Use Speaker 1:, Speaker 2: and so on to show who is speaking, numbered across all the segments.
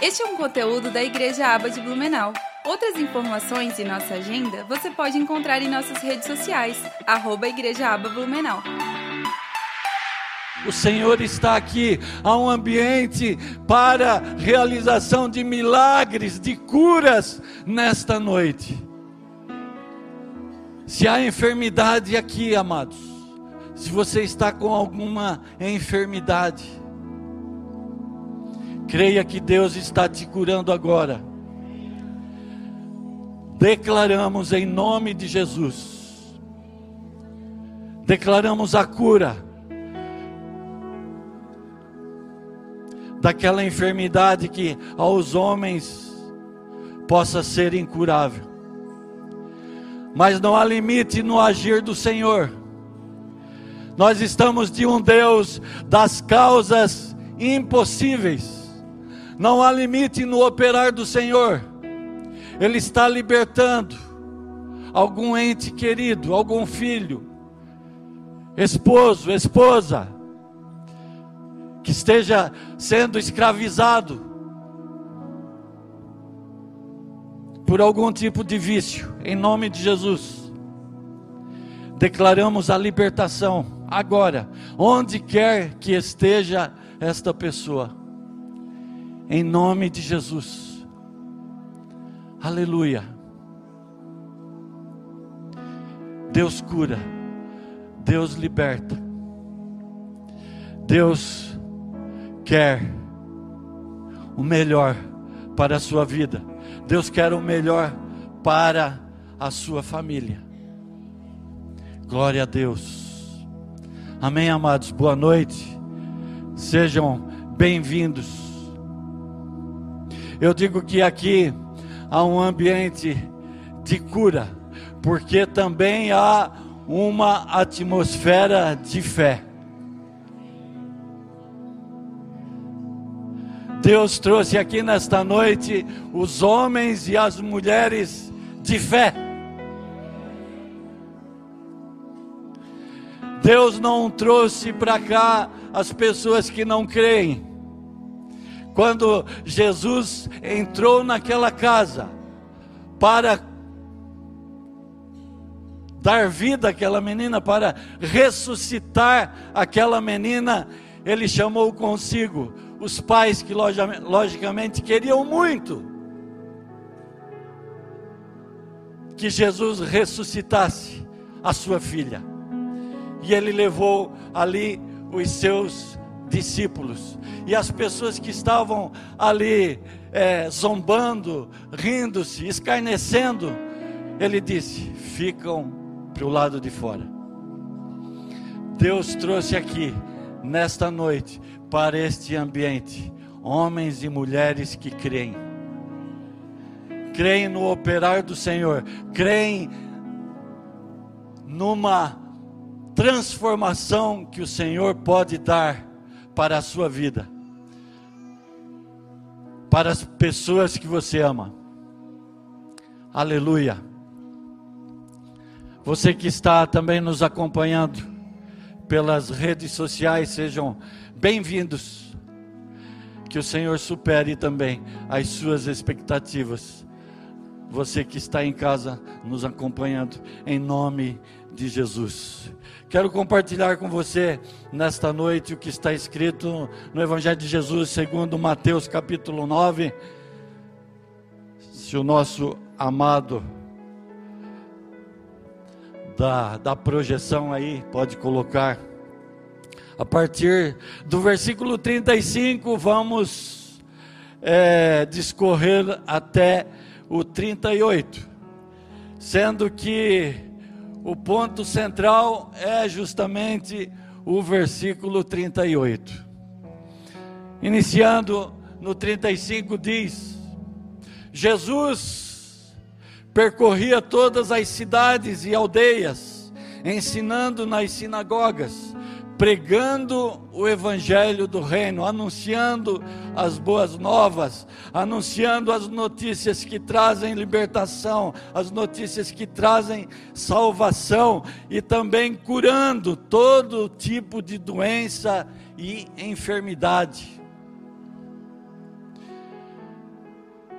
Speaker 1: Este é um conteúdo da Igreja Aba de Blumenau. Outras informações e nossa agenda você pode encontrar em nossas redes sociais, arroba Igreja Aba Blumenau.
Speaker 2: O Senhor está aqui, há um ambiente para realização de milagres, de curas nesta noite. Se há enfermidade aqui, amados, se você está com alguma enfermidade, creia que Deus está te curando agora. Declaramos em nome de Jesus, declaramos a cura daquela enfermidade que aos homens possa ser incurável. Mas não há limite no agir do Senhor. Nós estamos de um Deus das causas impossíveis. Não há limite no operar do Senhor. Ele está libertando algum ente querido, algum filho, esposo, esposa, que esteja sendo escravizado por algum tipo de vício, em nome de Jesus. Declaramos a libertação agora, onde quer que esteja esta pessoa, em nome de Jesus. Aleluia. Deus cura, Deus liberta, Deus quer o melhor para a sua vida, Deus quer o melhor para a sua família. Glória a Deus. Amém, amados. Boa noite. Sejam bem-vindos. Eu digo que aqui há um ambiente de cura, porque também há uma atmosfera de fé. Deus trouxe aqui nesta noite os homens e as mulheres de fé. Deus não trouxe para cá as pessoas que não creem. Quando Jesus entrou naquela casa para dar vida àquela menina, para ressuscitar aquela menina, ele chamou consigo os pais que logicamente queriam muito que Jesus ressuscitasse a sua filha. E ele levou ali os seus discípulos. E as pessoas que estavam ali é, zombando, rindo-se, escarnecendo, ele disse: ficam para o lado de fora. Deus trouxe aqui, nesta noite, para este ambiente, homens e mulheres que creem. Creem no operar do Senhor, creem numa transformação que o Senhor pode dar para a sua vida, para as pessoas que você ama. Aleluia. Você que está também nos acompanhando pelas redes sociais, sejam bem-vindos. Que o Senhor supere também as suas expectativas. Você que está em casa nos acompanhando, em nome de Jesus. Quero compartilhar com você nesta noite o que está escrito no Evangelho de Jesus, segundo Mateus capítulo 9. Se o nosso amado da, da projeção aí pode colocar. A partir do versículo 35, vamos é, discorrer até o 38, sendo que o ponto central é justamente o versículo 38. Iniciando no 35 diz: Jesus percorria todas as cidades e aldeias, ensinando nas sinagogas pregando o evangelho do reino, anunciando as boas novas, anunciando as notícias que trazem libertação, as notícias que trazem salvação e também curando todo tipo de doença e enfermidade.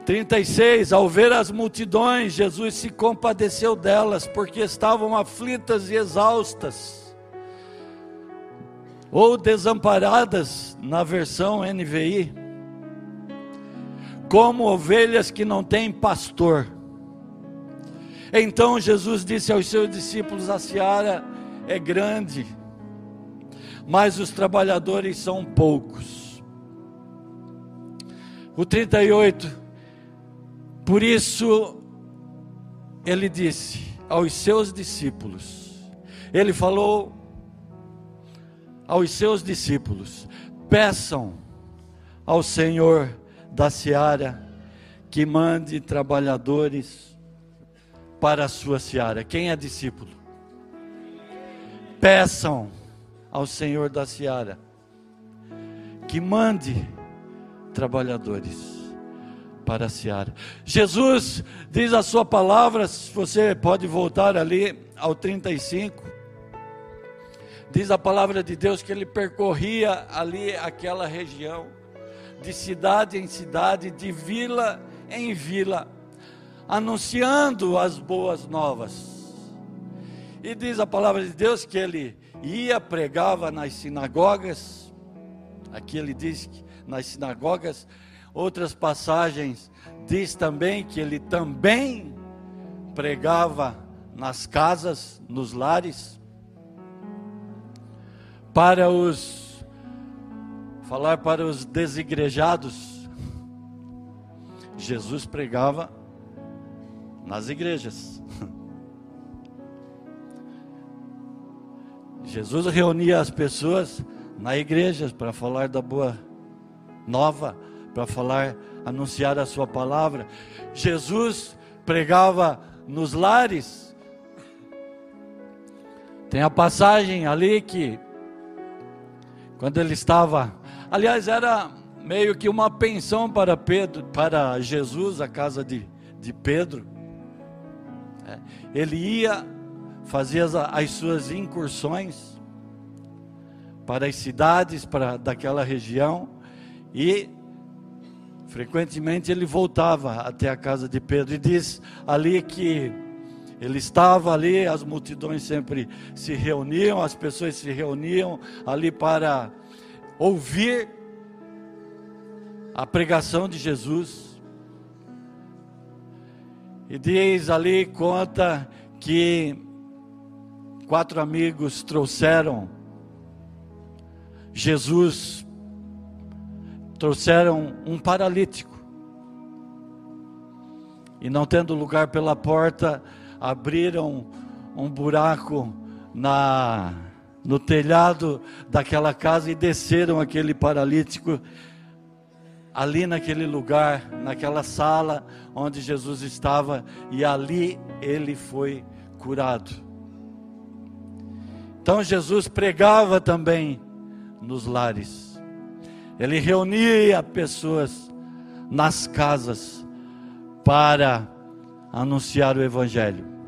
Speaker 2: 36, ao ver as multidões, Jesus se compadeceu delas, porque estavam aflitas e exaustas, ou desamparadas, na versão NVI, como ovelhas que não têm pastor. Então Jesus disse aos seus discípulos: A seara é grande, mas os trabalhadores são poucos. O 38 por isso, ele disse aos seus discípulos: Ele falou aos seus discípulos: Peçam ao Senhor da seara que mande trabalhadores para a sua seara. Quem é discípulo? Peçam ao Senhor da seara que mande trabalhadores para a seara. Jesus diz a sua palavra, se você pode voltar ali ao 35. Diz a palavra de Deus que ele percorria ali aquela região, de cidade em cidade, de vila em vila, anunciando as boas novas. E diz a palavra de Deus que ele ia, pregava nas sinagogas, aqui ele diz que nas sinagogas, Outras passagens diz também que ele também pregava nas casas, nos lares, para os falar para os desigrejados. Jesus pregava nas igrejas. Jesus reunia as pessoas na igreja para falar da boa nova para falar, anunciar a sua palavra. Jesus pregava nos lares. Tem a passagem ali que quando ele estava, aliás, era meio que uma pensão para Pedro, para Jesus, a casa de, de Pedro. É, ele ia, fazia as, as suas incursões para as cidades para daquela região e Frequentemente ele voltava até a casa de Pedro e diz ali que ele estava ali, as multidões sempre se reuniam, as pessoas se reuniam ali para ouvir a pregação de Jesus. E diz ali, conta que quatro amigos trouxeram Jesus trouxeram um paralítico. E não tendo lugar pela porta, abriram um buraco na no telhado daquela casa e desceram aquele paralítico ali naquele lugar, naquela sala onde Jesus estava, e ali ele foi curado. Então Jesus pregava também nos lares. Ele reunia pessoas nas casas para anunciar o Evangelho.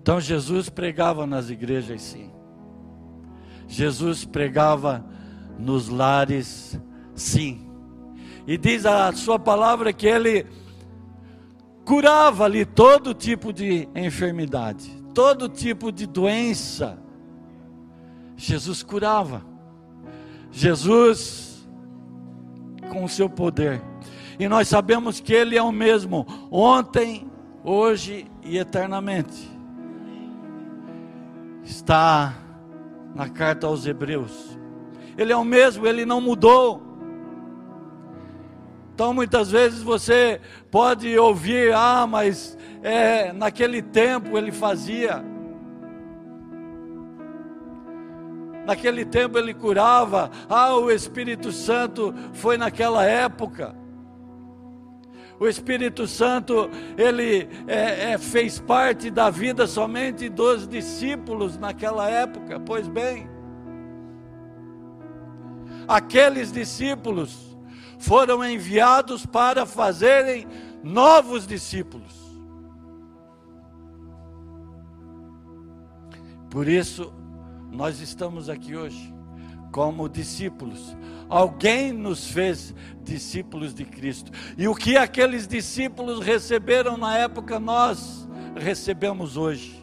Speaker 2: Então Jesus pregava nas igrejas, sim. Jesus pregava nos lares, sim. E diz a sua palavra que ele curava ali todo tipo de enfermidade, todo tipo de doença Jesus curava. Jesus, com o seu poder. E nós sabemos que Ele é o mesmo, ontem, hoje e eternamente. Está na carta aos Hebreus. Ele é o mesmo, ele não mudou. Então muitas vezes você pode ouvir, ah, mas é, naquele tempo ele fazia. Naquele tempo ele curava. Ah, o Espírito Santo foi naquela época. O Espírito Santo, ele é, é, fez parte da vida somente dos discípulos naquela época. Pois bem, aqueles discípulos foram enviados para fazerem novos discípulos. Por isso, nós estamos aqui hoje como discípulos. Alguém nos fez discípulos de Cristo. E o que aqueles discípulos receberam na época, nós recebemos hoje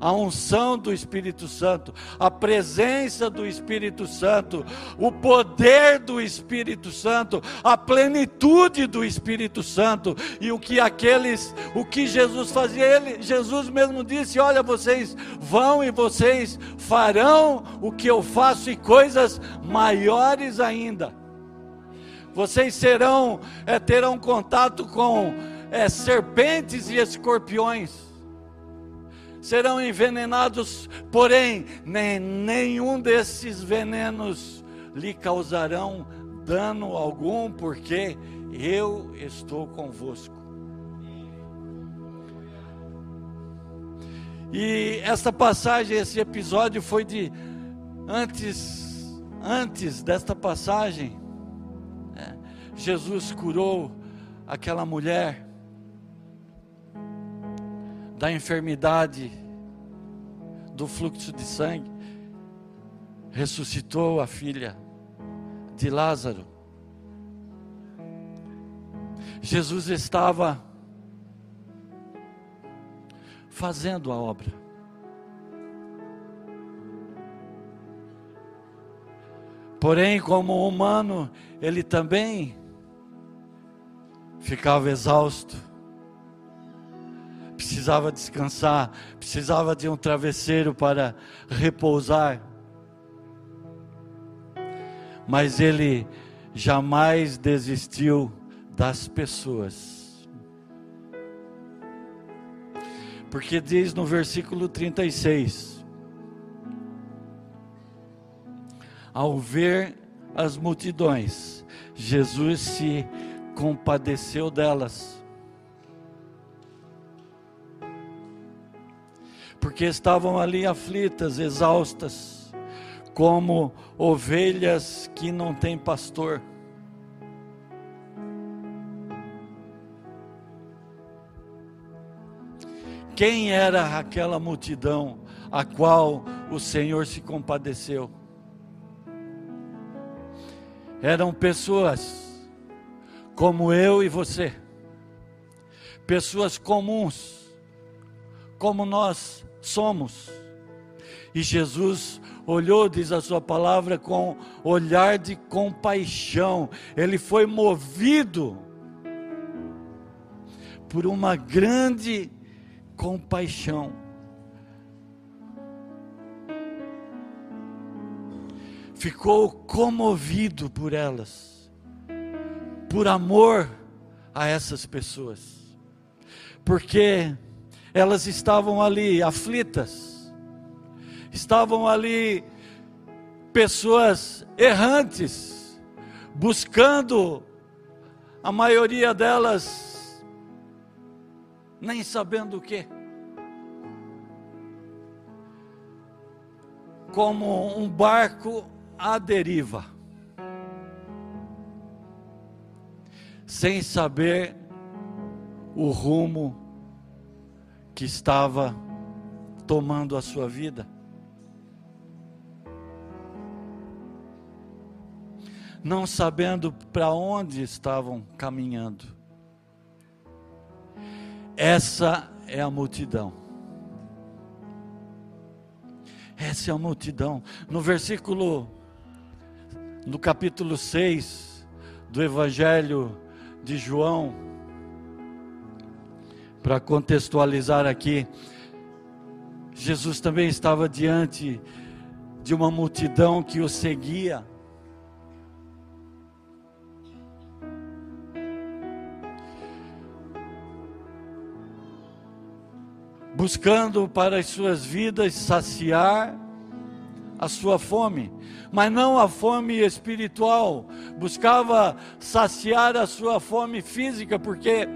Speaker 2: a unção do Espírito Santo, a presença do Espírito Santo, o poder do Espírito Santo, a plenitude do Espírito Santo e o que aqueles, o que Jesus fazia, ele, Jesus mesmo disse: "Olha, vocês vão e vocês farão o que eu faço e coisas maiores ainda. Vocês serão, é, terão contato com é, serpentes e escorpiões serão envenenados, porém, nem, nenhum desses venenos lhe causarão dano algum, porque eu estou convosco. E esta passagem, esse episódio foi de antes, antes desta passagem, né, Jesus curou aquela mulher da enfermidade, do fluxo de sangue, ressuscitou a filha de Lázaro. Jesus estava fazendo a obra. Porém, como humano, ele também ficava exausto precisava descansar, precisava de um travesseiro para repousar. Mas ele jamais desistiu das pessoas. Porque diz no versículo 36: Ao ver as multidões, Jesus se compadeceu delas porque estavam ali aflitas, exaustas, como ovelhas que não têm pastor. Quem era aquela multidão a qual o Senhor se compadeceu? Eram pessoas como eu e você, pessoas comuns, como nós, somos. E Jesus olhou, diz a sua palavra, com olhar de compaixão. Ele foi movido por uma grande compaixão. Ficou comovido por elas, por amor a essas pessoas, porque elas estavam ali aflitas, estavam ali pessoas errantes, buscando, a maioria delas nem sabendo o que. Como um barco à deriva, sem saber o rumo que estava tomando a sua vida. Não sabendo para onde estavam caminhando. Essa é a multidão. Essa é a multidão. No versículo, no capítulo 6 do Evangelho de João, para contextualizar aqui, Jesus também estava diante de uma multidão que o seguia. Buscando para as suas vidas saciar a sua fome, mas não a fome espiritual, buscava saciar a sua fome física, porque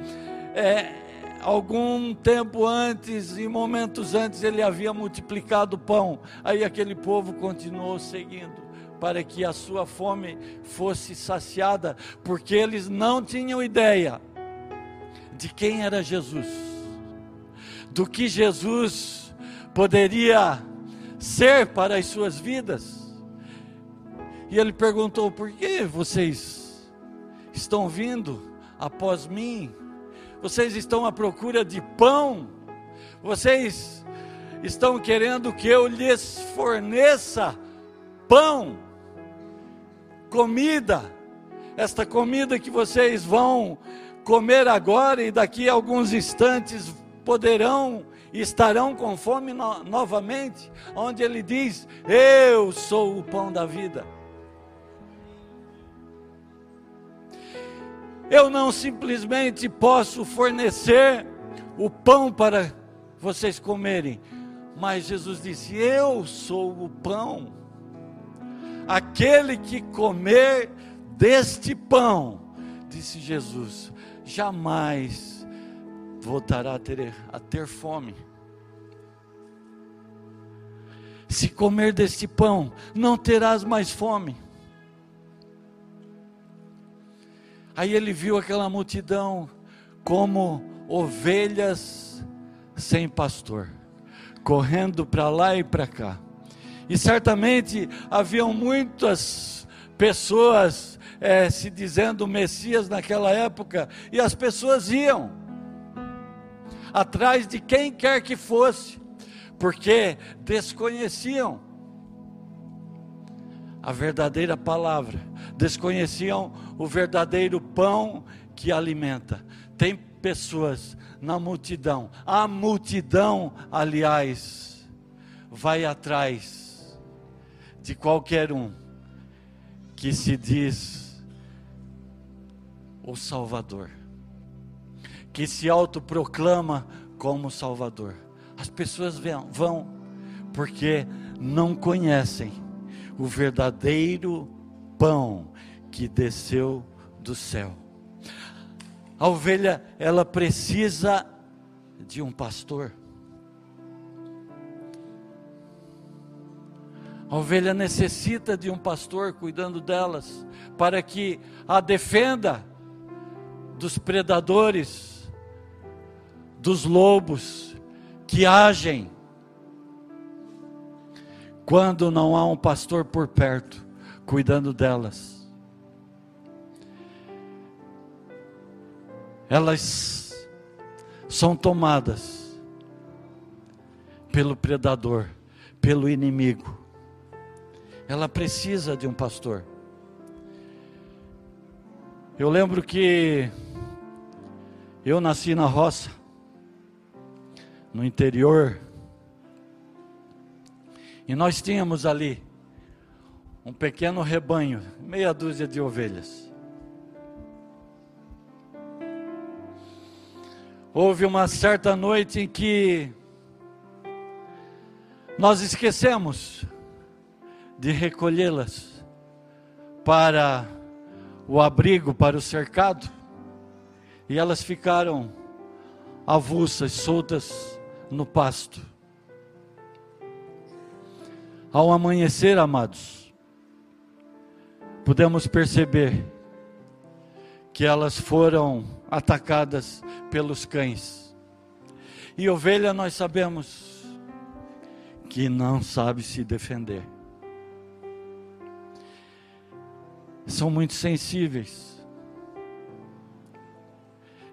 Speaker 2: é, algum tempo antes, em momentos antes, ele havia multiplicado o pão. Aí aquele povo continuou seguindo para que a sua fome fosse saciada, porque eles não tinham ideia de quem era Jesus, do que Jesus poderia ser para as suas vidas. E ele perguntou: Por que vocês estão vindo após mim? Vocês estão à procura de pão? Vocês estão querendo que eu lhes forneça pão, comida, esta comida que vocês vão comer agora e daqui a alguns instantes poderão e estarão com fome no, novamente, onde ele diz: Eu sou o pão da vida. Eu não simplesmente posso fornecer o pão para vocês comerem, mas Jesus disse: Eu sou o pão. Aquele que comer deste pão, disse Jesus, jamais voltará a ter, a ter fome. Se comer deste pão, não terás mais fome. Aí ele viu aquela multidão como ovelhas sem pastor, correndo para lá e para cá. E certamente haviam muitas pessoas é, se dizendo Messias naquela época, e as pessoas iam atrás de quem quer que fosse, porque desconheciam a verdadeira palavra, desconheciam o verdadeiro pão que alimenta. Tem pessoas na multidão, a multidão, aliás, vai atrás de qualquer um que se diz o Salvador, que se autoproclama como Salvador. As pessoas vão porque não conhecem o verdadeiro pão que desceu do céu. A ovelha, ela precisa de um pastor. A ovelha necessita de um pastor cuidando delas, para que a defenda dos predadores, dos lobos que agem quando não há um pastor por perto cuidando delas. Elas são tomadas pelo predador, pelo inimigo. Ela precisa de um pastor. Eu lembro que eu nasci na roça, no interior e nós tínhamos ali um pequeno rebanho, meia dúzia de ovelhas. Houve uma certa noite em que nós esquecemos de recolhê-las para o abrigo, para o cercado, e elas ficaram avulsas, soltas no pasto. Ao amanhecer, amados, podemos perceber que elas foram atacadas pelos cães. E ovelha nós sabemos que não sabe se defender. São muito sensíveis.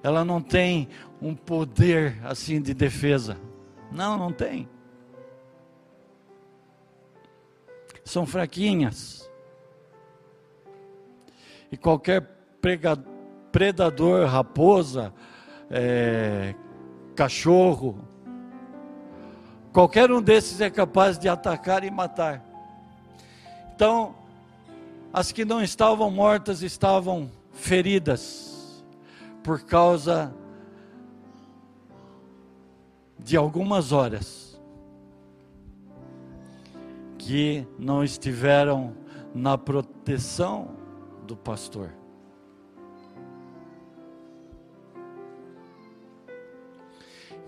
Speaker 2: Ela não tem um poder assim de defesa. Não, não tem. São fraquinhas. E qualquer predador, raposa, é, cachorro, qualquer um desses é capaz de atacar e matar. Então, as que não estavam mortas estavam feridas por causa de algumas horas que não estiveram na proteção do pastor.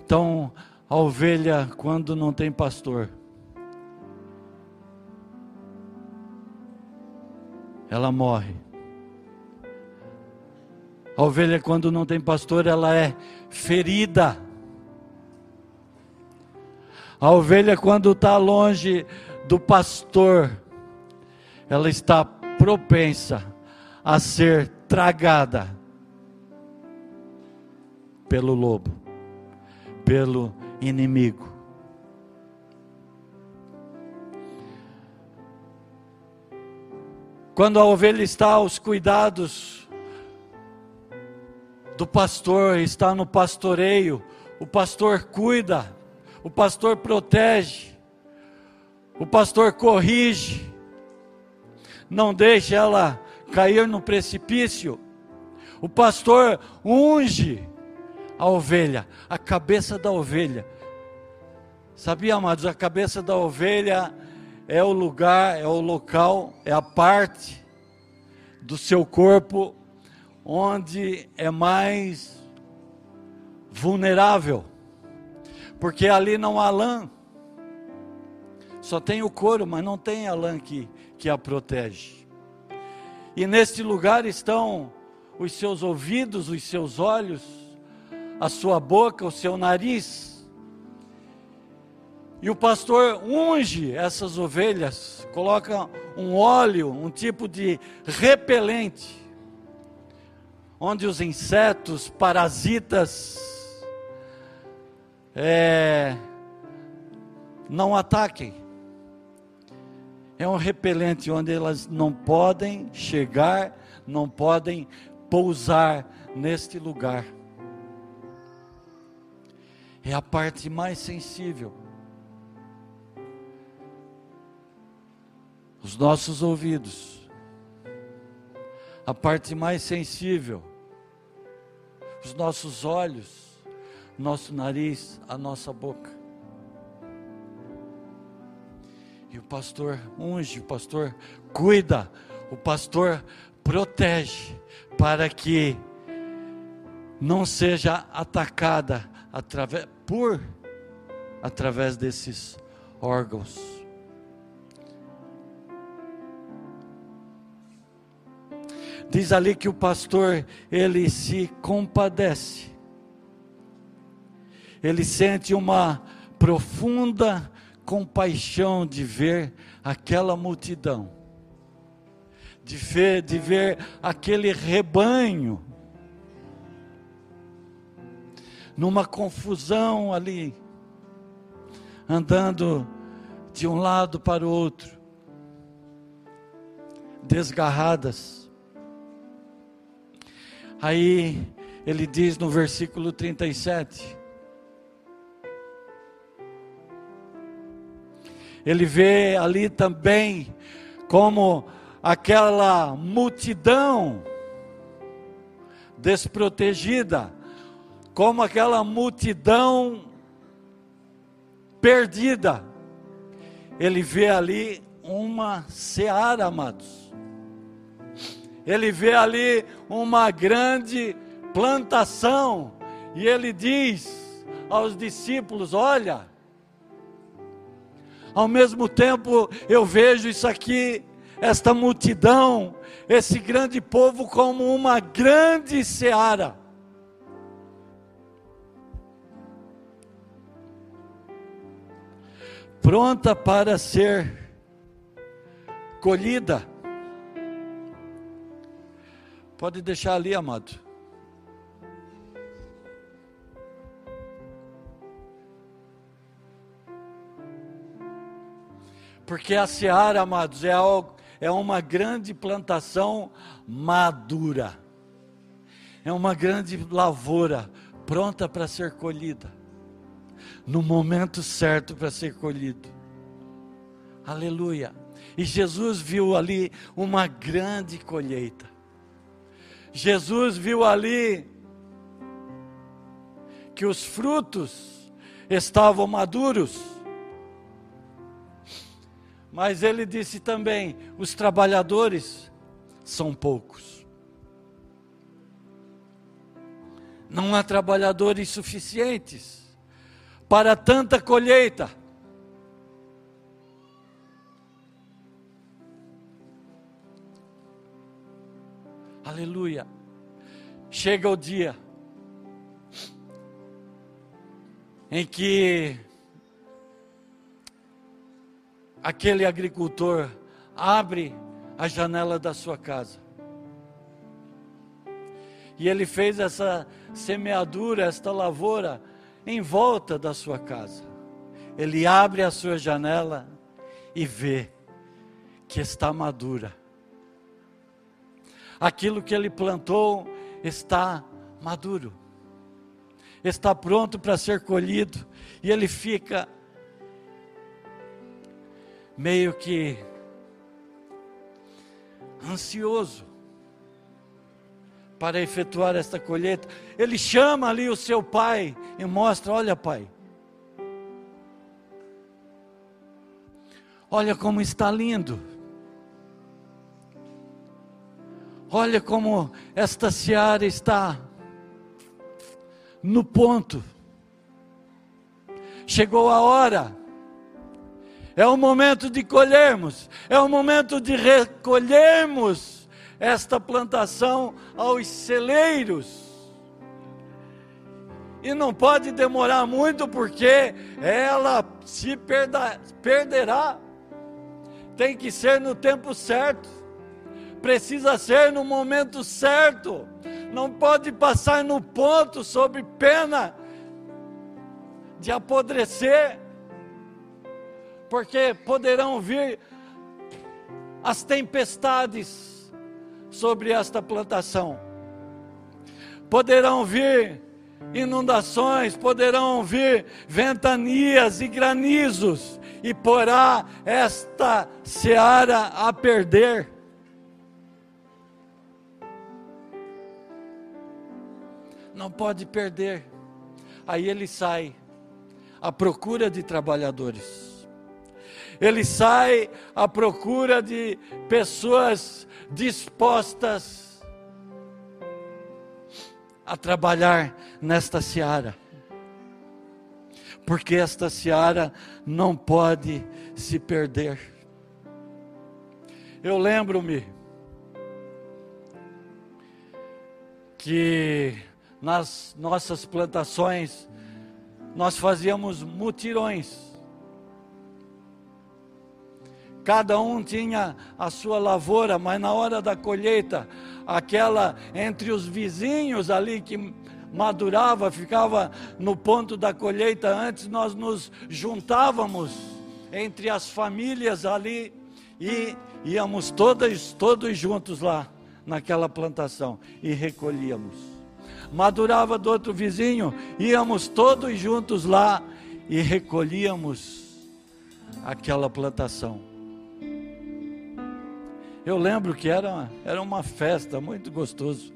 Speaker 2: Então, a ovelha, quando não tem pastor, ela morre. A ovelha, quando não tem pastor, ela é ferida. A ovelha, quando está longe do pastor, ela está propensa a ser tragada pelo lobo, pelo inimigo. Quando a ovelha está aos cuidados do pastor, está no pastoreio, o pastor cuida, o pastor protege, o pastor corrige, não deixa ela cair no precipício. O pastor unge a ovelha, a cabeça da ovelha. Sabia, amados, a cabeça da ovelha é o lugar, é o local, é a parte do seu corpo onde é mais vulnerável. Porque ali não há lã. Só tem o couro, mas não tem a lã que, que a protege. E neste lugar estão os seus ouvidos, os seus olhos, a sua boca, o seu nariz. E o pastor unge essas ovelhas, coloca um óleo, um tipo de repelente, onde os insetos, parasitas, é, não ataquem é um repelente onde elas não podem chegar, não podem pousar neste lugar. É a parte mais sensível. Os nossos ouvidos, a parte mais sensível, os nossos olhos, nosso nariz, a nossa boca. O pastor unge, o pastor cuida, o pastor protege para que não seja atacada através por através desses órgãos. Diz ali que o pastor ele se compadece. Ele sente uma profunda compaixão de ver aquela multidão, de ver, de ver aquele rebanho, numa confusão ali, andando de um lado para o outro, desgarradas. Aí ele diz no versículo 37: ele vê ali também como aquela multidão desprotegida, como aquela multidão perdida. Ele vê ali uma seara, amados. Ele vê ali uma grande plantação, e ele diz aos discípulos: Olha, ao mesmo tempo eu vejo isso aqui, esta multidão, esse grande povo, como uma grande seara. Pronta para ser colhida. Pode deixar ali, amado. Porque a seara, amados, é, algo, é uma grande plantação madura. É uma grande lavoura pronta para ser colhida. No momento certo para ser colhido. Aleluia. E Jesus viu ali uma grande colheita. Jesus viu ali que os frutos estavam maduros mas ele disse também: os trabalhadores são poucos. Não há trabalhadores suficientes para tanta colheita. Aleluia. Chega o dia em que aquele agricultor abre a janela da sua casa. E ele fez essa semeadura, esta lavoura em volta da sua casa. Ele abre a sua janela e vê que está madura. Aquilo que ele plantou está maduro, está pronto para ser colhido, e ele fica meio que ansioso para efetuar esta colheita. Ele chama ali o seu pai e mostra: Olha, pai, olha como está lindo. Olha como esta seara está no ponto. Chegou a hora. É o momento de colhermos, é o momento de recolhermos esta plantação aos celeiros. E não pode demorar muito, porque ela se perda, perderá. Tem que ser no tempo certo, precisa ser no momento certo, não pode passar no ponto sob pena de apodrecer, porque poderão vir as tempestades sobre esta plantação, poderão vir inundações, poderão vir ventanias e granizos, e porá esta seara a perder. Não pode perder. Aí ele sai à procura de trabalhadores. Ele sai à procura de pessoas dispostas a trabalhar nesta seara. Porque esta seara não pode se perder. Eu lembro-me que nas nossas plantações nós fazíamos mutirões. Cada um tinha a sua lavoura, mas na hora da colheita, aquela entre os vizinhos ali que madurava, ficava no ponto da colheita, antes nós nos juntávamos entre as famílias ali e íamos todos, todos juntos lá naquela plantação e recolhíamos madurava do outro vizinho, íamos todos juntos lá e recolhíamos aquela plantação. Eu lembro que era, era uma festa muito gostoso.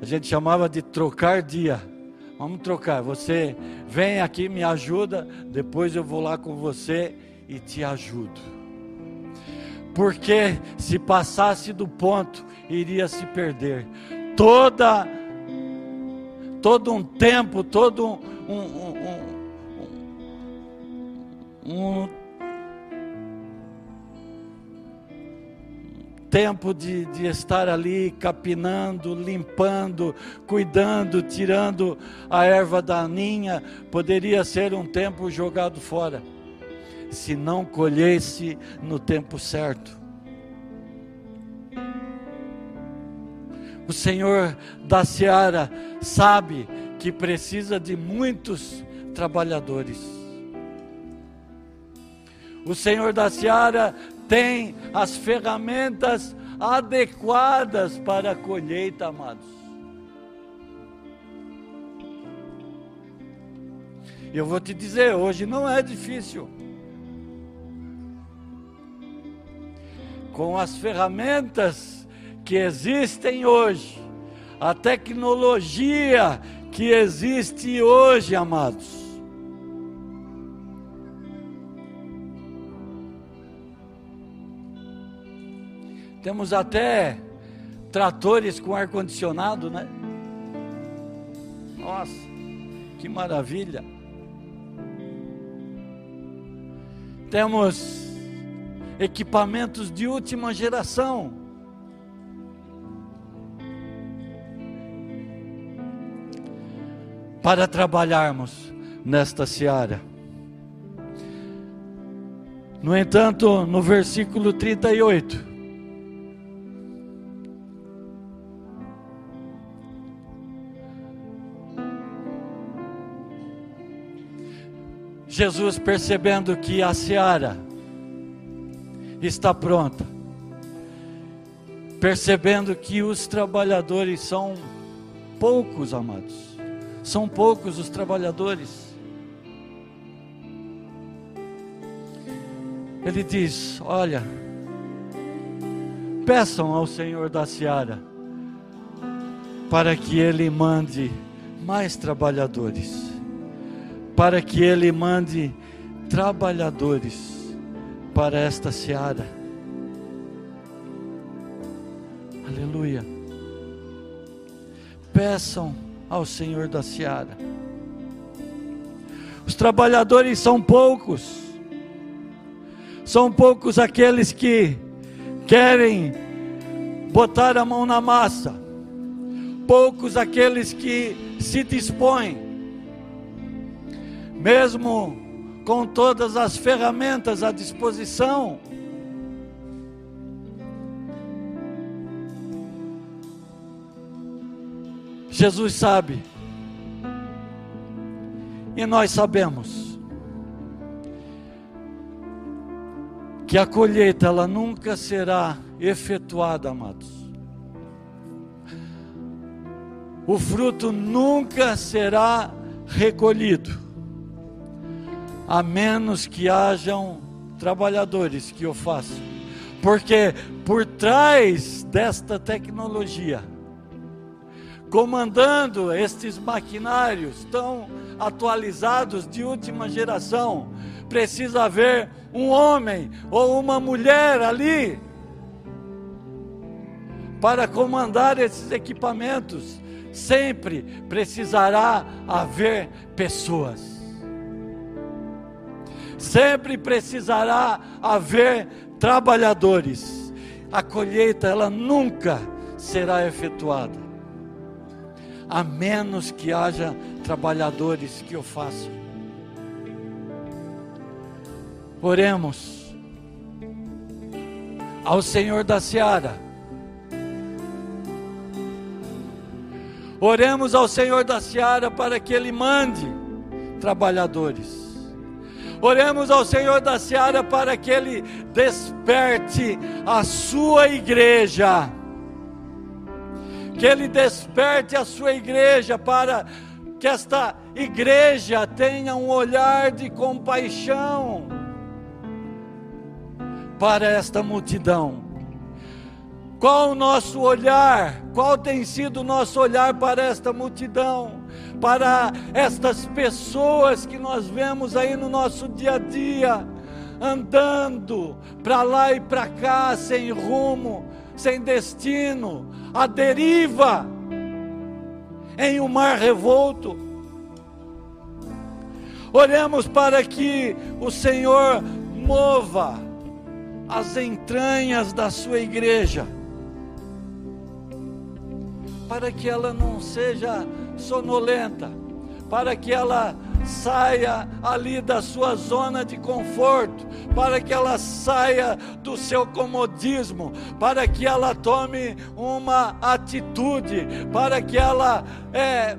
Speaker 2: A gente chamava de trocar dia. Vamos trocar. Você vem aqui, me ajuda, depois eu vou lá com você e te ajudo. Porque se passasse do ponto, iria se perder. Toda todo um tempo, todo um, um, um, um tempo de, de estar ali capinando, limpando, cuidando, tirando a erva daninha, poderia ser um tempo jogado fora, se não colhesse no tempo certo. O Senhor da seara sabe que precisa de muitos trabalhadores. O Senhor da seara tem as ferramentas adequadas para a colheita, amados. Eu vou te dizer, hoje não é difícil. Com as ferramentas que existem hoje, a tecnologia que existe hoje, amados. Temos até tratores com ar-condicionado, né? Nossa, que maravilha! Temos equipamentos de última geração. para trabalharmos nesta seara. No entanto, no versículo 38, Jesus percebendo que a seara está pronta, percebendo que os trabalhadores são poucos, amados, são poucos os trabalhadores. Ele diz: Olha, peçam ao Senhor da seara para que Ele mande mais trabalhadores, para que Ele mande trabalhadores para esta seara. Aleluia. Peçam ao Senhor da seara. Os trabalhadores são poucos, são poucos aqueles que querem botar a mão na massa, poucos aqueles que se dispõem, mesmo com todas as ferramentas à disposição. Jesus sabe, e nós sabemos, que a colheita ela nunca será efetuada, amados. O fruto nunca será recolhido a menos que hajam trabalhadores que o façam. Porque por trás desta tecnologia, comandando estes maquinários tão atualizados de última geração, precisa haver um homem ou uma mulher ali para comandar esses equipamentos. Sempre precisará haver pessoas sempre precisará haver trabalhadores. A colheita ela nunca será efetuada, a menos que haja trabalhadores que o façam. Oremos ao Senhor da Seara. Oremos ao Senhor da Seara para que Ele mande trabalhadores. Oremos ao Senhor da Seara para que Ele desperte a sua igreja. Que Ele desperte a sua igreja para que esta igreja tenha um olhar de compaixão para esta multidão. Qual o nosso olhar? Qual tem sido o nosso olhar para esta multidão? Para estas pessoas que nós vemos aí no nosso dia a dia, andando para lá e para cá, sem rumo, sem destino, a deriva, em um mar revolto. Oremos para que o Senhor mova as entranhas da sua igreja para que ela não seja sonolenta, para que ela saia ali da sua zona de conforto, para que ela saia do seu comodismo, para que ela tome uma atitude, para que ela é,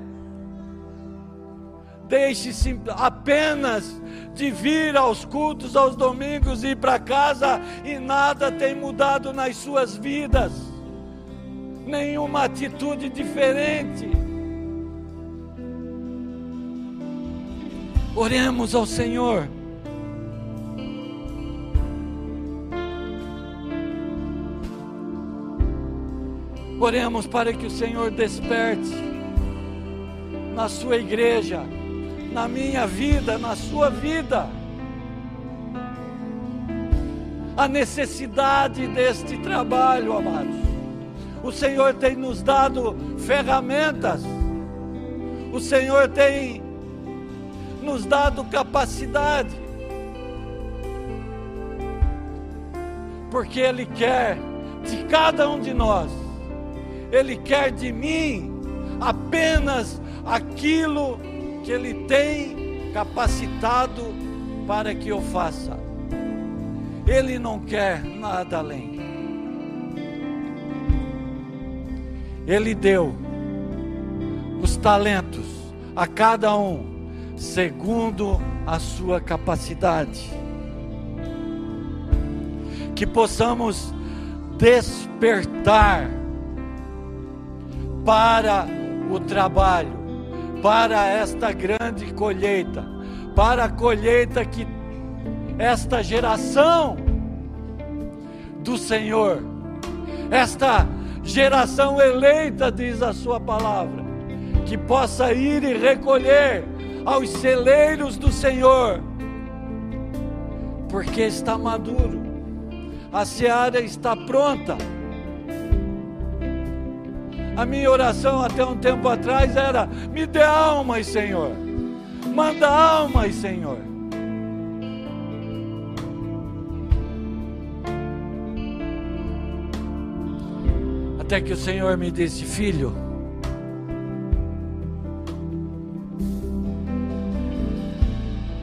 Speaker 2: deixe-se apenas de vir aos cultos aos domingos e ir para casa e nada tem mudado nas suas vidas nenhuma atitude diferente. Oremos ao Senhor. Oremos para que o Senhor desperte na sua igreja, na minha vida, na sua vida, a necessidade deste trabalho, amados. O Senhor tem nos dado ferramentas. O Senhor tem nos dado capacidade. Porque Ele quer de cada um de nós, Ele quer de mim apenas aquilo que Ele tem capacitado para que eu faça. Ele não quer nada além. Ele deu os talentos a cada um, segundo a sua capacidade. Que possamos despertar para o trabalho, para esta grande colheita, para a colheita que esta geração do Senhor, esta geração eleita, diz a Sua palavra, que possa ir e recolher aos celeiros do Senhor, porque está maduro, a seara está pronta. A minha oração até um tempo atrás era: me dê almas, Senhor, manda almas, Senhor. Até que o Senhor me disse, filho,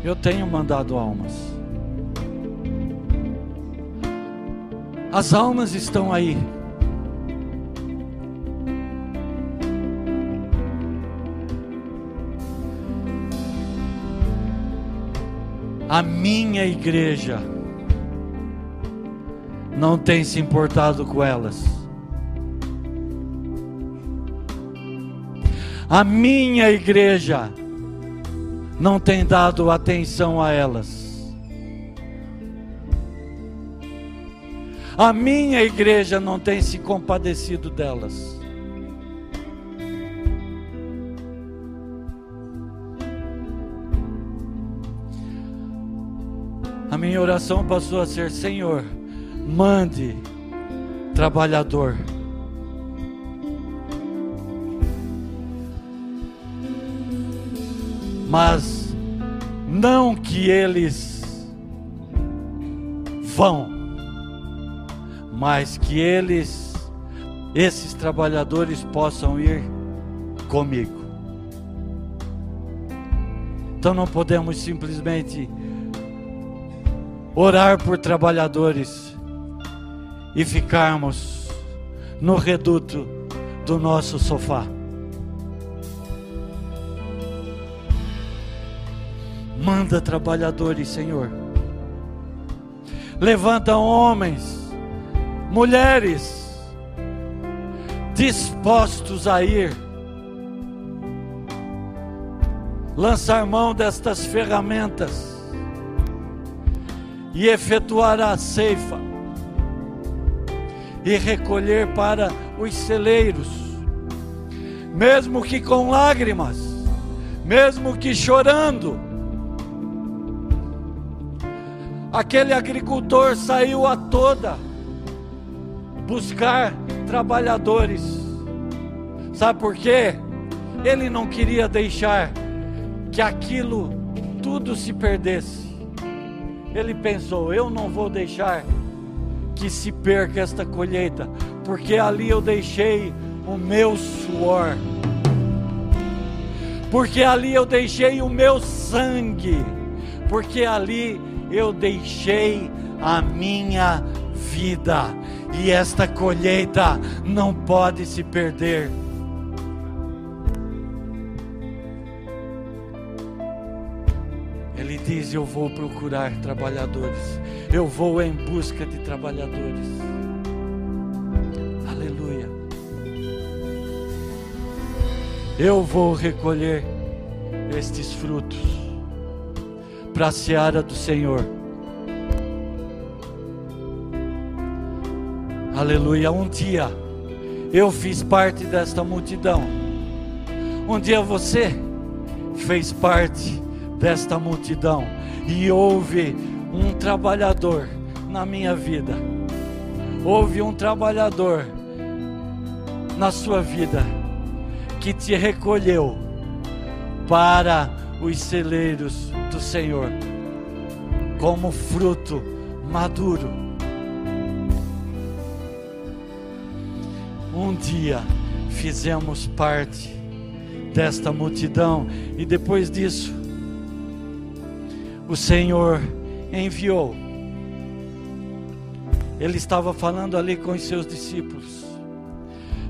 Speaker 2: eu tenho mandado almas. As almas estão aí. A minha igreja não tem se importado com elas. A minha igreja não tem dado atenção a elas. A minha igreja não tem se compadecido delas. A minha oração passou a ser: Senhor, mande trabalhador mas não que eles vão, mas que eles, esses trabalhadores, possam ir comigo. Então não podemos simplesmente orar por trabalhadores e ficarmos no reduto do nosso sofá. Manda trabalhadores, Senhor. Levanta homens, mulheres, dispostos a ir, lançar mão destas ferramentas e efetuar a ceifa e recolher para os celeiros, mesmo que com lágrimas, mesmo que chorando, Aquele agricultor saiu a toda buscar trabalhadores. Sabe por quê? Ele não queria deixar que aquilo tudo se perdesse. Ele pensou: eu não vou deixar que se perca esta colheita, porque ali eu deixei o meu suor, porque ali eu deixei o meu sangue, porque ali eu deixei a minha vida, e esta colheita não pode se perder. Ele diz: Eu vou procurar trabalhadores, eu vou em busca de trabalhadores. Aleluia. Eu vou recolher estes frutos para a seara do Senhor. Aleluia. Um dia eu fiz parte desta multidão. Um dia você fez parte desta multidão. E houve um trabalhador na minha vida. Houve um trabalhador na sua vida que te recolheu para os celeiros do Senhor como fruto maduro. Um dia fizemos parte desta multidão e depois disso o Senhor enviou. Ele estava falando ali com os seus discípulos.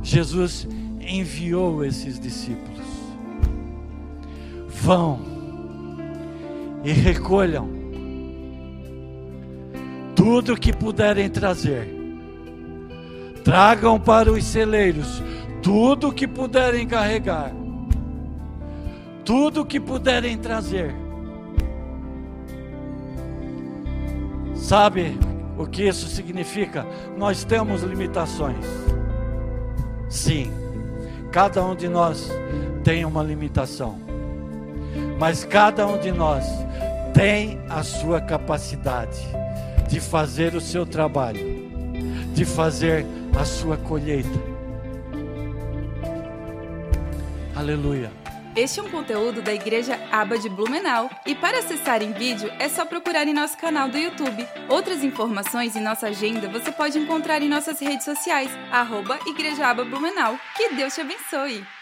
Speaker 2: Jesus enviou esses discípulos. Vão e recolham tudo que puderem trazer. Tragam para os celeiros tudo que puderem carregar, tudo que puderem trazer. Sabe o que isso significa? Nós temos limitações. Sim, cada um de nós tem uma limitação, mas cada um de nós tem a sua capacidade de fazer o seu trabalho, de fazer a sua colheita. Aleluia.
Speaker 1: Este é um conteúdo da Igreja Aba de Blumenau e para acessar em vídeo é só procurar em nosso canal do YouTube. Outras informações e nossa agenda você pode encontrar em nossas redes sociais, arroba Igreja Aba Blumenau. Que Deus te abençoe!